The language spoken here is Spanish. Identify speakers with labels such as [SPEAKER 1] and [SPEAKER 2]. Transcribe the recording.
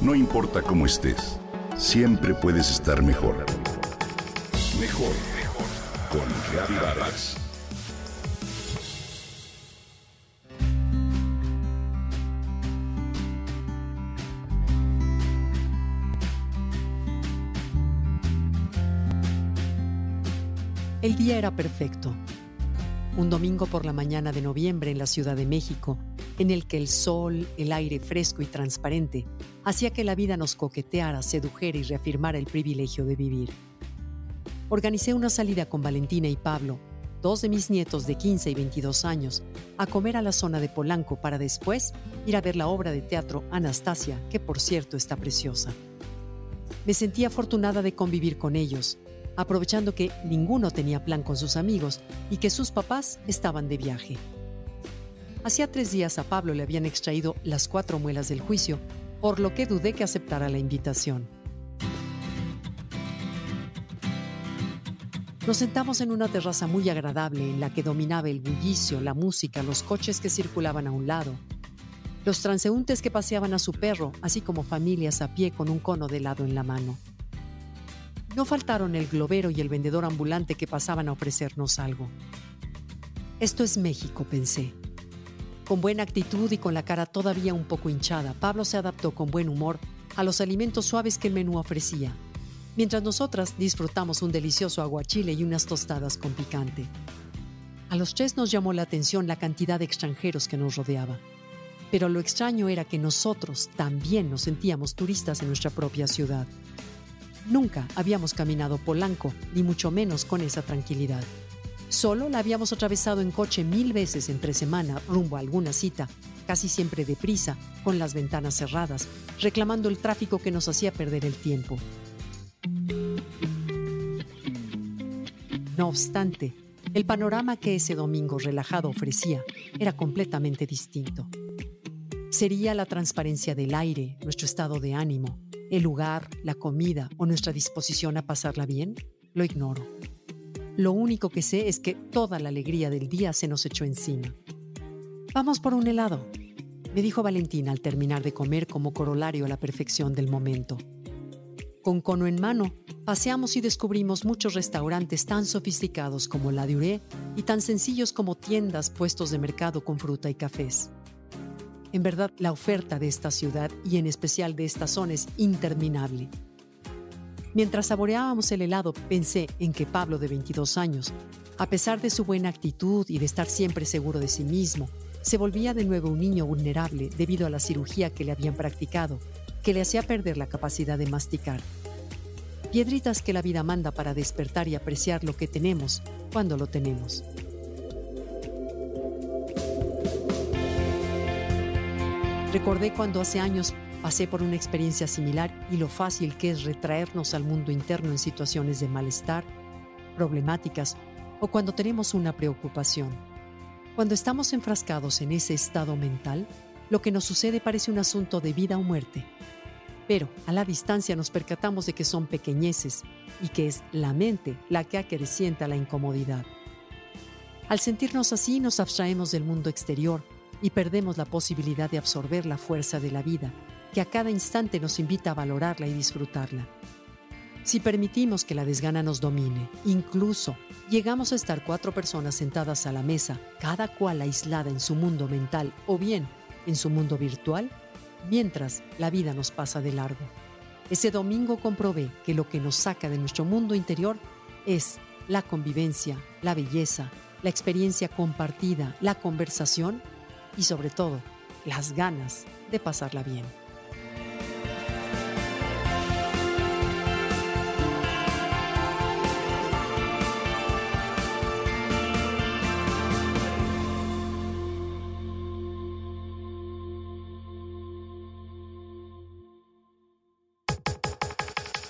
[SPEAKER 1] No importa cómo estés, siempre puedes estar mejor. Mejor, mejor. Con Reavivadas.
[SPEAKER 2] El día era perfecto. Un domingo por la mañana de noviembre en la Ciudad de México, en el que el sol, el aire fresco y transparente hacía que la vida nos coqueteara, sedujera y reafirmara el privilegio de vivir. Organicé una salida con Valentina y Pablo, dos de mis nietos de 15 y 22 años, a comer a la zona de Polanco para después ir a ver la obra de teatro Anastasia, que por cierto está preciosa. Me sentí afortunada de convivir con ellos, aprovechando que ninguno tenía plan con sus amigos y que sus papás estaban de viaje. Hacía tres días a Pablo le habían extraído las cuatro muelas del juicio, por lo que dudé que aceptara la invitación. Nos sentamos en una terraza muy agradable en la que dominaba el bullicio, la música, los coches que circulaban a un lado, los transeúntes que paseaban a su perro, así como familias a pie con un cono de helado en la mano. No faltaron el globero y el vendedor ambulante que pasaban a ofrecernos algo. Esto es México, pensé. Con buena actitud y con la cara todavía un poco hinchada, Pablo se adaptó con buen humor a los alimentos suaves que el menú ofrecía, mientras nosotras disfrutamos un delicioso aguachile y unas tostadas con picante. A los tres nos llamó la atención la cantidad de extranjeros que nos rodeaba. Pero lo extraño era que nosotros también nos sentíamos turistas en nuestra propia ciudad. Nunca habíamos caminado Polanco, ni mucho menos con esa tranquilidad. Solo la habíamos atravesado en coche mil veces entre semana rumbo a alguna cita, casi siempre deprisa, con las ventanas cerradas, reclamando el tráfico que nos hacía perder el tiempo. No obstante, el panorama que ese domingo relajado ofrecía era completamente distinto. Sería la transparencia del aire, nuestro estado de ánimo, el lugar, la comida o nuestra disposición a pasarla bien, lo ignoro. Lo único que sé es que toda la alegría del día se nos echó encima. Vamos por un helado, me dijo Valentina al terminar de comer como corolario a la perfección del momento. Con cono en mano, paseamos y descubrimos muchos restaurantes tan sofisticados como la de Uré y tan sencillos como tiendas, puestos de mercado con fruta y cafés. En verdad, la oferta de esta ciudad y en especial de esta zona es interminable. Mientras saboreábamos el helado, pensé en que Pablo, de 22 años, a pesar de su buena actitud y de estar siempre seguro de sí mismo, se volvía de nuevo un niño vulnerable debido a la cirugía que le habían practicado, que le hacía perder la capacidad de masticar. Piedritas que la vida manda para despertar y apreciar lo que tenemos cuando lo tenemos. Recordé cuando hace años Pasé por una experiencia similar y lo fácil que es retraernos al mundo interno en situaciones de malestar, problemáticas o cuando tenemos una preocupación. Cuando estamos enfrascados en ese estado mental, lo que nos sucede parece un asunto de vida o muerte. Pero a la distancia nos percatamos de que son pequeñeces y que es la mente la que acrecienta la incomodidad. Al sentirnos así nos abstraemos del mundo exterior y perdemos la posibilidad de absorber la fuerza de la vida que a cada instante nos invita a valorarla y disfrutarla. Si permitimos que la desgana nos domine, incluso llegamos a estar cuatro personas sentadas a la mesa, cada cual aislada en su mundo mental o bien en su mundo virtual, mientras la vida nos pasa de largo. Ese domingo comprobé que lo que nos saca de nuestro mundo interior es la convivencia, la belleza, la experiencia compartida, la conversación y sobre todo las ganas de pasarla bien.